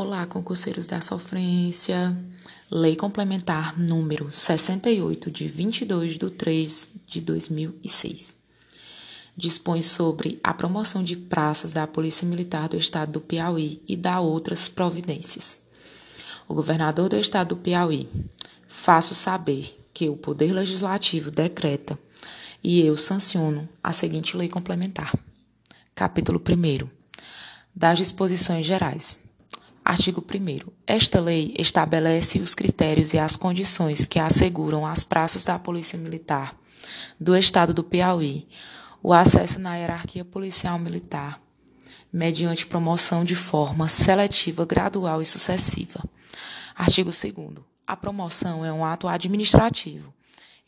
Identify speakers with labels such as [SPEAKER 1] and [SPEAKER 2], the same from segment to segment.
[SPEAKER 1] Olá, concurseiros da sofrência. Lei Complementar número 68, de 22 de 3 de 2006. Dispõe sobre a promoção de praças da Polícia Militar do Estado do Piauí e da outras providências. O governador do Estado do Piauí, faço saber que o Poder Legislativo decreta e eu sanciono a seguinte lei complementar. Capítulo 1 das disposições gerais. Artigo 1. Esta lei estabelece os critérios e as condições que asseguram às praças da Polícia Militar do Estado do Piauí o acesso na hierarquia policial militar, mediante promoção de forma seletiva, gradual e sucessiva. Artigo 2. A promoção é um ato administrativo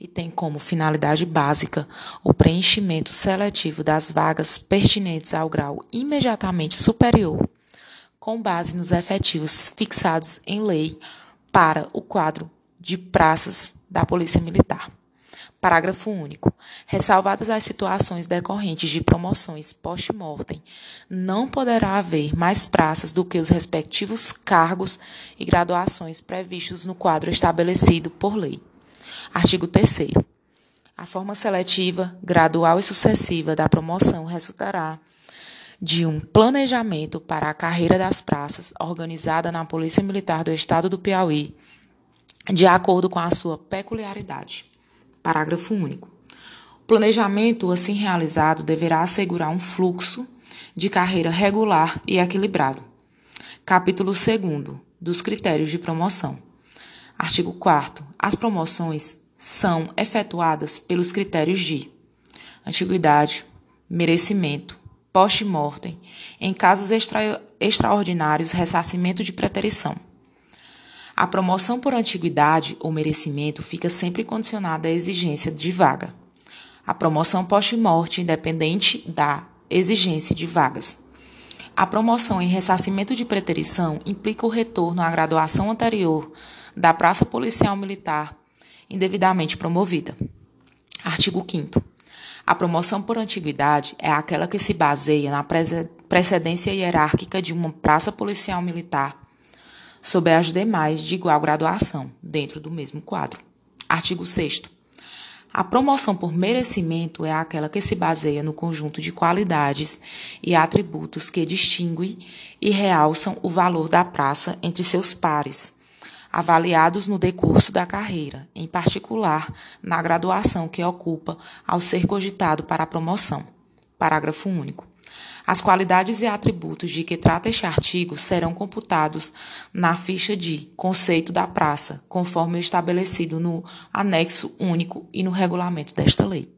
[SPEAKER 1] e tem como finalidade básica o preenchimento seletivo das vagas pertinentes ao grau imediatamente superior com base nos efetivos fixados em lei para o quadro de praças da Polícia Militar. Parágrafo único. Ressalvadas as situações decorrentes de promoções post-mortem, não poderá haver mais praças do que os respectivos cargos e graduações previstos no quadro estabelecido por lei. Artigo 3 A forma seletiva, gradual e sucessiva da promoção resultará de um planejamento para a carreira das praças organizada na Polícia Militar do Estado do Piauí, de acordo com a sua peculiaridade. Parágrafo único. O planejamento assim realizado deverá assegurar um fluxo de carreira regular e equilibrado. Capítulo 2 dos critérios de promoção. Artigo 4 As promoções são efetuadas pelos critérios de antiguidade, merecimento, post-mortem, em casos extra, extraordinários, ressarcimento de preterição. A promoção por antiguidade ou merecimento fica sempre condicionada à exigência de vaga. A promoção post-morte, independente da exigência de vagas. A promoção em ressarcimento de preterição implica o retorno à graduação anterior da praça policial militar indevidamente promovida. Artigo 5 a promoção por antiguidade é aquela que se baseia na precedência hierárquica de uma praça policial militar sobre as demais de igual graduação, dentro do mesmo quadro. Artigo 6. A promoção por merecimento é aquela que se baseia no conjunto de qualidades e atributos que distinguem e realçam o valor da praça entre seus pares avaliados no decurso da carreira, em particular na graduação que ocupa ao ser cogitado para a promoção. Parágrafo único. As qualidades e atributos de que trata este artigo serão computados na ficha de conceito da praça, conforme estabelecido no anexo único e no regulamento desta lei.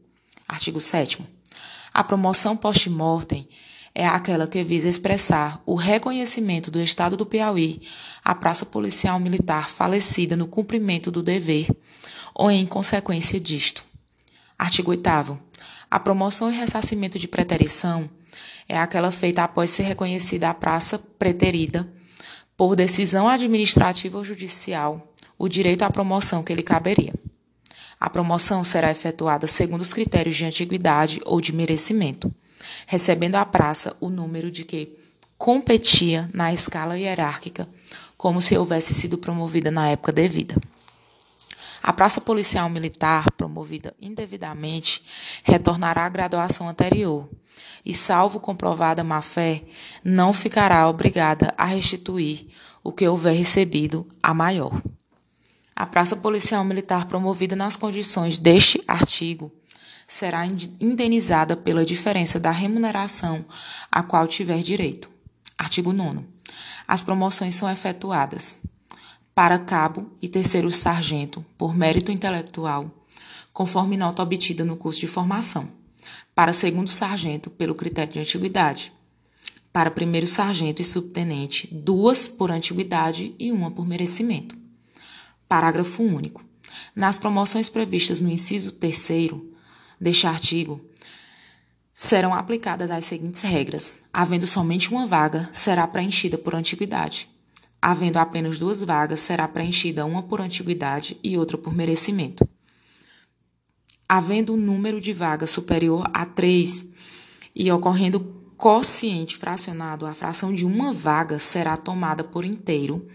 [SPEAKER 1] Artigo 7. A promoção post-mortem é aquela que visa expressar o reconhecimento do Estado do Piauí à praça policial militar falecida no cumprimento do dever ou em consequência disto. Artigo 8. A promoção e ressarcimento de preterição é aquela feita após ser reconhecida a praça preterida por decisão administrativa ou judicial o direito à promoção que lhe caberia. A promoção será efetuada segundo os critérios de antiguidade ou de merecimento recebendo a praça o número de que competia na escala hierárquica, como se houvesse sido promovida na época devida. A praça policial militar, promovida indevidamente, retornará à graduação anterior e, salvo comprovada má-fé, não ficará obrigada a restituir o que houver recebido a maior. A praça policial militar promovida nas condições deste artigo será indenizada pela diferença da remuneração a qual tiver direito. Artigo 9. As promoções são efetuadas para cabo e terceiro sargento por mérito intelectual, conforme nota obtida no curso de formação. Para segundo sargento, pelo critério de antiguidade. Para primeiro sargento e subtenente, duas por antiguidade e uma por merecimento. Parágrafo único. Nas promoções previstas no inciso terceiro, deste artigo serão aplicadas as seguintes regras: havendo somente uma vaga, será preenchida por antiguidade. Havendo apenas duas vagas, será preenchida uma por antiguidade e outra por merecimento. Havendo um número de vagas superior a três e ocorrendo quociente fracionado, a fração de uma vaga será tomada por inteiro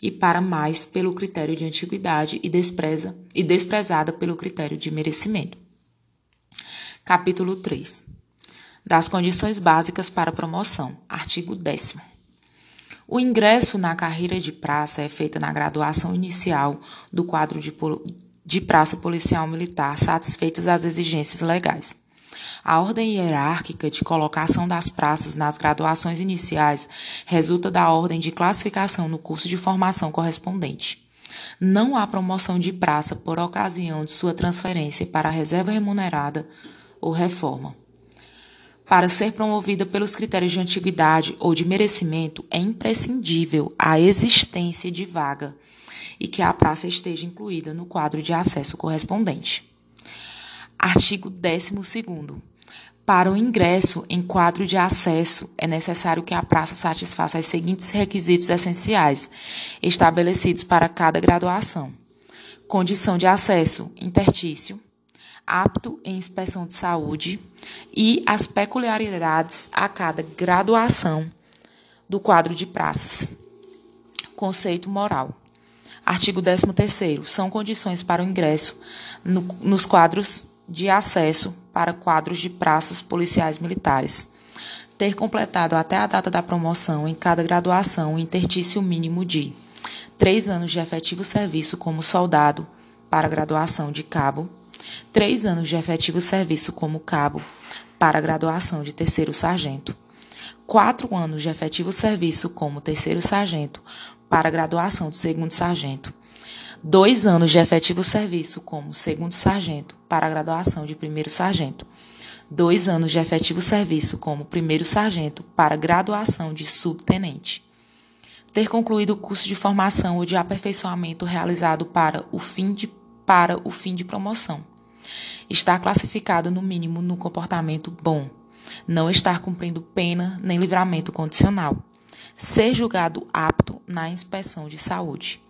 [SPEAKER 1] e para mais pelo critério de antiguidade e, despreza, e desprezada pelo critério de merecimento. Capítulo 3. Das condições básicas para promoção. Artigo 10 O ingresso na carreira de praça é feita na graduação inicial do quadro de, de praça policial militar, satisfeitas as exigências legais. A ordem hierárquica de colocação das praças nas graduações iniciais resulta da ordem de classificação no curso de formação correspondente. Não há promoção de praça por ocasião de sua transferência para a reserva remunerada ou reforma. Para ser promovida pelos critérios de antiguidade ou de merecimento, é imprescindível a existência de vaga e que a praça esteja incluída no quadro de acesso correspondente. Artigo 12. Para o ingresso em quadro de acesso, é necessário que a praça satisfaça os seguintes requisitos essenciais, estabelecidos para cada graduação: condição de acesso intertício, apto em inspeção de saúde e as peculiaridades a cada graduação do quadro de praças. Conceito moral. Artigo 13º. São condições para o ingresso no, nos quadros de acesso para quadros de praças policiais militares. Ter completado até a data da promoção em cada graduação um intertício mínimo de três anos de efetivo serviço como soldado para graduação de cabo, três anos de efetivo serviço como cabo para graduação de terceiro sargento, quatro anos de efetivo serviço como terceiro sargento para graduação de segundo sargento, dois anos de efetivo serviço como segundo sargento para graduação de primeiro sargento, dois anos de efetivo serviço como primeiro sargento para graduação de subtenente, ter concluído o curso de formação ou de aperfeiçoamento realizado para o fim de, para o fim de promoção, estar classificado no mínimo no comportamento bom, não estar cumprindo pena nem livramento condicional, ser julgado apto na inspeção de saúde.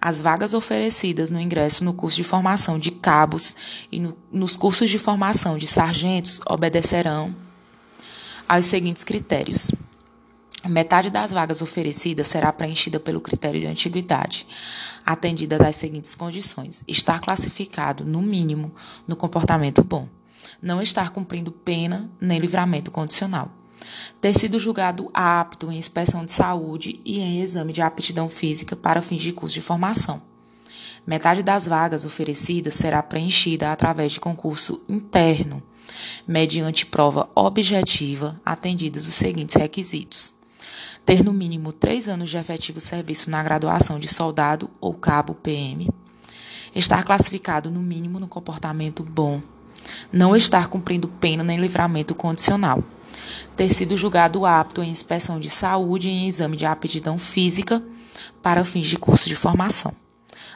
[SPEAKER 1] As vagas oferecidas no ingresso no curso de formação de cabos e no, nos cursos de formação de sargentos obedecerão aos seguintes critérios. Metade das vagas oferecidas será preenchida pelo critério de antiguidade, atendida das seguintes condições: estar classificado, no mínimo, no comportamento bom, não estar cumprindo pena nem livramento condicional ter sido julgado apto em inspeção de saúde e em exame de aptidão física para fins de curso de formação. Metade das vagas oferecidas será preenchida através de concurso interno, mediante prova objetiva, atendidos os seguintes requisitos: ter no mínimo três anos de efetivo serviço na graduação de soldado ou cabo PM, estar classificado no mínimo no comportamento bom, não estar cumprindo pena nem livramento condicional. Ter sido julgado apto em inspeção de saúde e em exame de aptidão física para fins de curso de formação.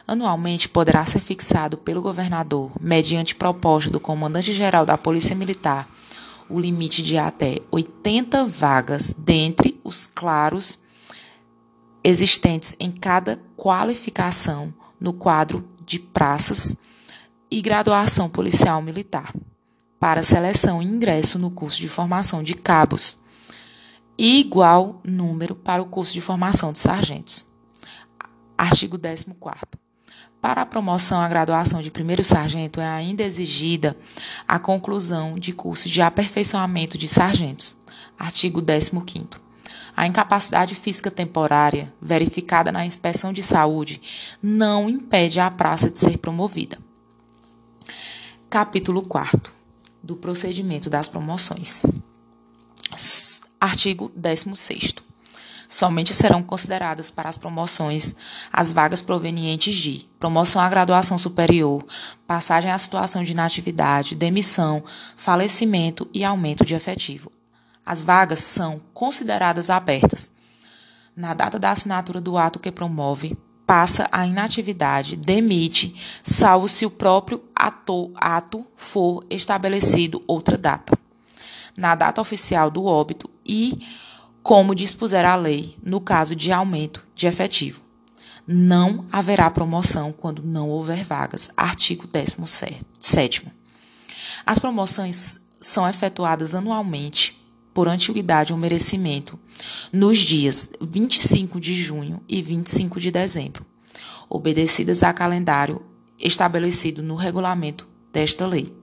[SPEAKER 1] Anualmente poderá ser fixado pelo governador, mediante proposta do comandante-geral da Polícia Militar, o limite de até 80 vagas dentre os claros existentes em cada qualificação no quadro de praças e graduação policial militar para seleção e ingresso no curso de formação de cabos e igual número para o curso de formação de sargentos. Artigo 14 para a promoção à graduação de primeiro sargento é ainda exigida a conclusão de curso de aperfeiçoamento de sargentos. Artigo 15 A incapacidade física temporária, verificada na inspeção de saúde, não impede a praça de ser promovida. Capítulo 4 do procedimento das promoções. Artigo 16. Somente serão consideradas para as promoções as vagas provenientes de promoção à graduação superior, passagem à situação de inatividade, demissão, falecimento e aumento de efetivo. As vagas são consideradas abertas na data da assinatura do ato que promove, passa a inatividade, demite, salvo se o próprio ato, ato for estabelecido outra data. Na data oficial do óbito e como dispuser a lei, no caso de aumento de efetivo. Não haverá promoção quando não houver vagas. Artigo 17. As promoções são efetuadas anualmente por antiguidade ou merecimento nos dias 25 de junho e 25 de dezembro, obedecidas a calendário estabelecido no regulamento desta lei.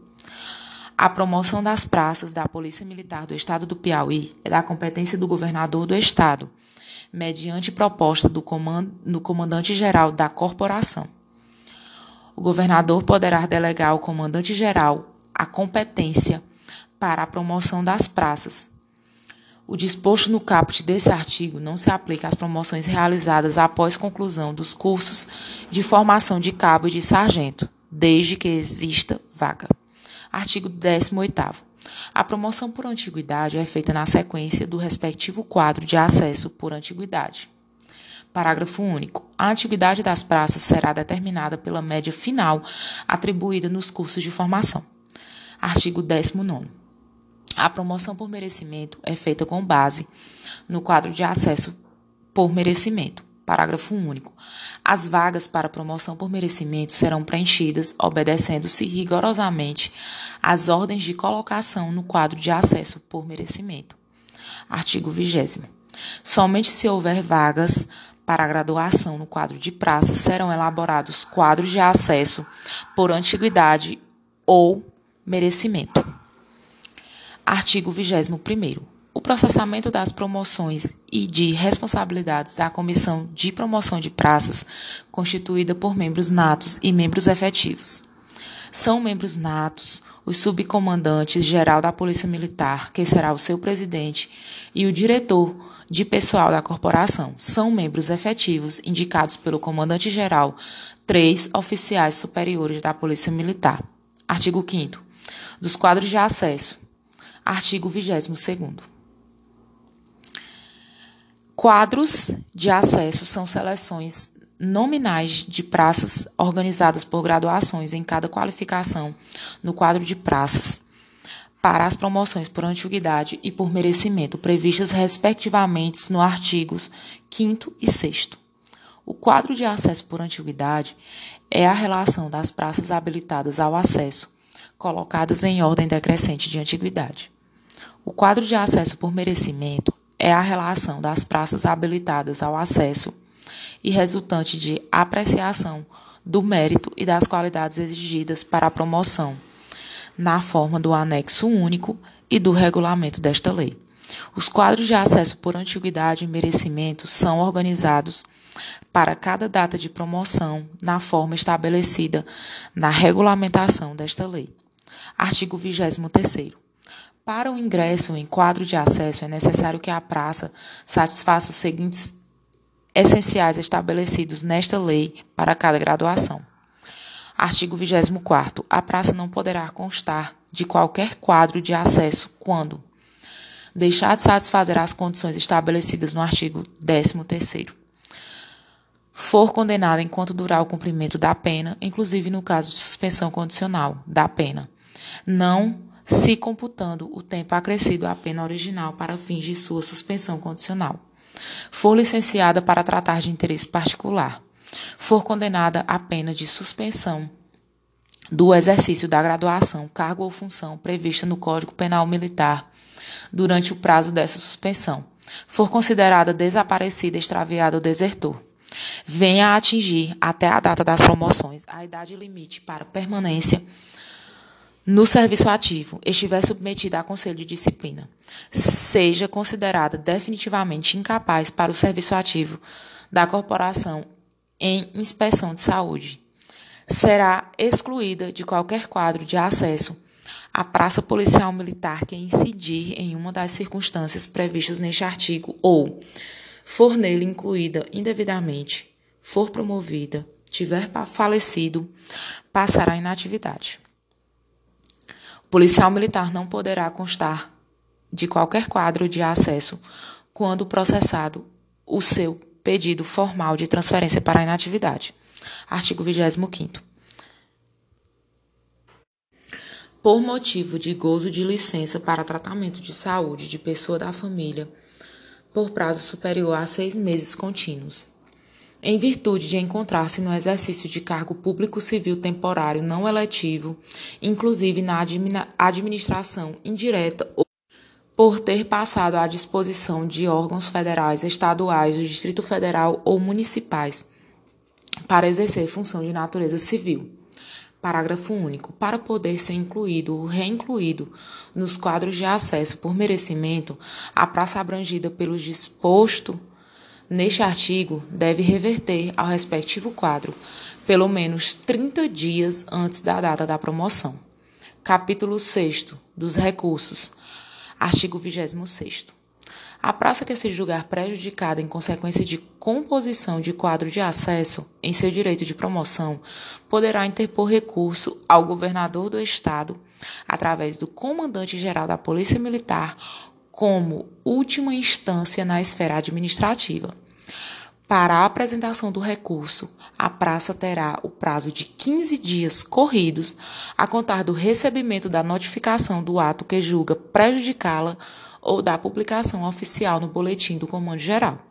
[SPEAKER 1] A promoção das praças da Polícia Militar do Estado do Piauí é da competência do governador do Estado, mediante proposta do, comand do comandante-geral da corporação. O governador poderá delegar ao comandante-geral a competência para a promoção das praças. O disposto no caput desse artigo não se aplica às promoções realizadas após conclusão dos cursos de formação de cabo e de sargento, desde que exista vaga. Artigo 18 A promoção por antiguidade é feita na sequência do respectivo quadro de acesso por antiguidade. Parágrafo único. A antiguidade das praças será determinada pela média final atribuída nos cursos de formação. Artigo 19. A promoção por merecimento é feita com base no quadro de acesso por merecimento. Parágrafo único. As vagas para promoção por merecimento serão preenchidas obedecendo-se rigorosamente às ordens de colocação no quadro de acesso por merecimento. Artigo 20. Somente se houver vagas para graduação no quadro de praça serão elaborados quadros de acesso por antiguidade ou merecimento. Artigo 21 o processamento das promoções e de responsabilidades da Comissão de Promoção de Praças, constituída por membros natos e membros efetivos. São membros natos os subcomandantes geral da Polícia Militar, que será o seu presidente, e o diretor de pessoal da corporação. São membros efetivos indicados pelo comandante geral, três oficiais superiores da Polícia Militar. Artigo 5 dos quadros de acesso. Artigo 22º. Quadros de acesso são seleções nominais de praças organizadas por graduações em cada qualificação no quadro de praças para as promoções por antiguidade e por merecimento previstas respectivamente no artigos 5 e 6 O quadro de acesso por antiguidade é a relação das praças habilitadas ao acesso, colocadas em ordem decrescente de antiguidade. O quadro de acesso por merecimento é a relação das praças habilitadas ao acesso e resultante de apreciação do mérito e das qualidades exigidas para a promoção, na forma do anexo único e do regulamento desta lei. Os quadros de acesso por antiguidade e merecimento são organizados para cada data de promoção na forma estabelecida na regulamentação desta lei. Artigo 23 para o ingresso em quadro de acesso, é necessário que a praça satisfaça os seguintes essenciais estabelecidos nesta lei para cada graduação. Artigo 24. A praça não poderá constar de qualquer quadro de acesso quando deixar de satisfazer as condições estabelecidas no artigo 13 for condenada enquanto durar o cumprimento da pena, inclusive no caso de suspensão condicional da pena, não se computando o tempo acrescido à pena original para fins de sua suspensão condicional. For licenciada para tratar de interesse particular. For condenada à pena de suspensão do exercício da graduação, cargo ou função prevista no Código Penal Militar durante o prazo dessa suspensão. For considerada desaparecida, extraviada ou desertor venha a atingir até a data das promoções a idade limite para permanência no serviço ativo estiver submetida a conselho de disciplina, seja considerada definitivamente incapaz para o serviço ativo da corporação em inspeção de saúde, será excluída de qualquer quadro de acesso à praça policial militar que incidir em uma das circunstâncias previstas neste artigo ou for nele incluída indevidamente, for promovida, tiver falecido, passará inatividade policial militar não poderá constar de qualquer quadro de acesso quando processado o seu pedido formal de transferência para inatividade. Artigo 25 Por motivo de gozo de licença para tratamento de saúde de pessoa da família, por prazo superior a seis meses contínuos em virtude de encontrar-se no exercício de cargo público civil temporário não eletivo, inclusive na administração indireta por ter passado à disposição de órgãos federais, estaduais, do Distrito Federal ou municipais para exercer função de natureza civil. Parágrafo único. Para poder ser incluído ou reincluído nos quadros de acesso por merecimento, a praça abrangida pelo disposto neste artigo deve reverter ao respectivo quadro pelo menos 30 dias antes da data da promoção. Capítulo 6 dos recursos. Artigo 26. A praça que se julgar prejudicada em consequência de composição de quadro de acesso em seu direito de promoção poderá interpor recurso ao governador do Estado, através do comandante-geral da Polícia Militar, como última instância na esfera administrativa. Para a apresentação do recurso, a praça terá o prazo de 15 dias corridos a contar do recebimento da notificação do ato que julga prejudicá-la ou da publicação oficial no boletim do Comando Geral.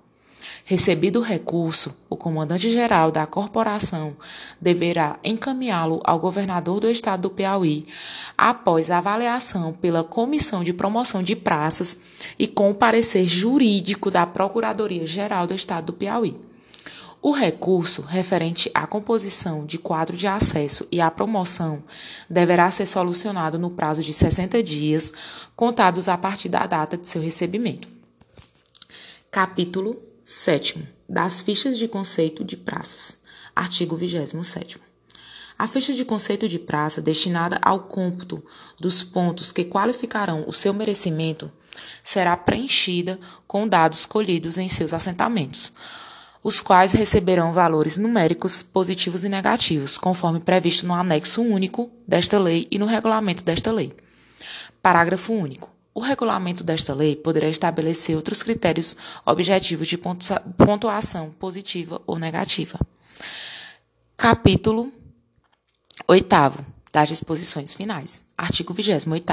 [SPEAKER 1] Recebido o recurso, o comandante-geral da corporação deverá encaminhá-lo ao governador do estado do Piauí, após avaliação pela Comissão de Promoção de Praças e com o parecer jurídico da Procuradoria-Geral do estado do Piauí. O recurso referente à composição de quadro de acesso e à promoção deverá ser solucionado no prazo de 60 dias, contados a partir da data de seu recebimento. Capítulo Sétimo, das fichas de conceito de praças. Artigo 27. A ficha de conceito de praça destinada ao cômputo dos pontos que qualificarão o seu merecimento será preenchida com dados colhidos em seus assentamentos, os quais receberão valores numéricos positivos e negativos, conforme previsto no anexo único desta lei e no regulamento desta lei. Parágrafo único. O regulamento desta lei poderá estabelecer outros critérios objetivos de pontuação positiva ou negativa. Capítulo 8 das disposições finais. Artigo 28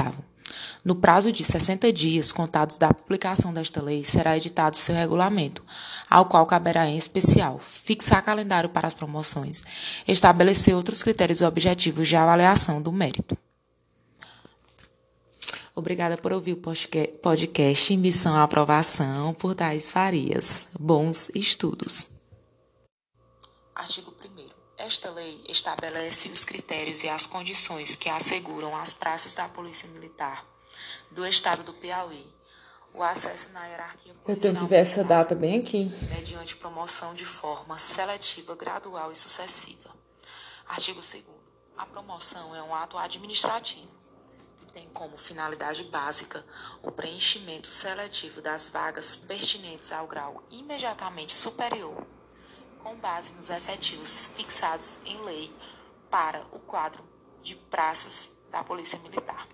[SPEAKER 1] No prazo de 60 dias contados da publicação desta lei, será editado seu regulamento, ao qual caberá em especial fixar calendário para as promoções, estabelecer outros critérios objetivos de avaliação do mérito. Obrigada por ouvir o podcast Missão à Aprovação por Thais Farias. Bons estudos. Artigo 1 Esta lei estabelece os critérios e as condições que asseguram às praças da Polícia Militar do Estado do Piauí o acesso na hierarquia policial. Eu tenho que ver essa data bem aqui. Mediante promoção de forma seletiva, gradual e sucessiva. Artigo 2 A promoção é um ato administrativo tem como finalidade básica o preenchimento seletivo das vagas pertinentes ao grau imediatamente superior, com base nos efetivos fixados em lei para o quadro de praças da Polícia Militar.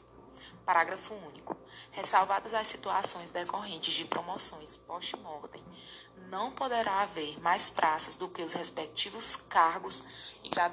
[SPEAKER 1] Parágrafo único. Ressalvadas as situações decorrentes de promoções post-mortem, não poderá haver mais praças do que os respectivos cargos e graduações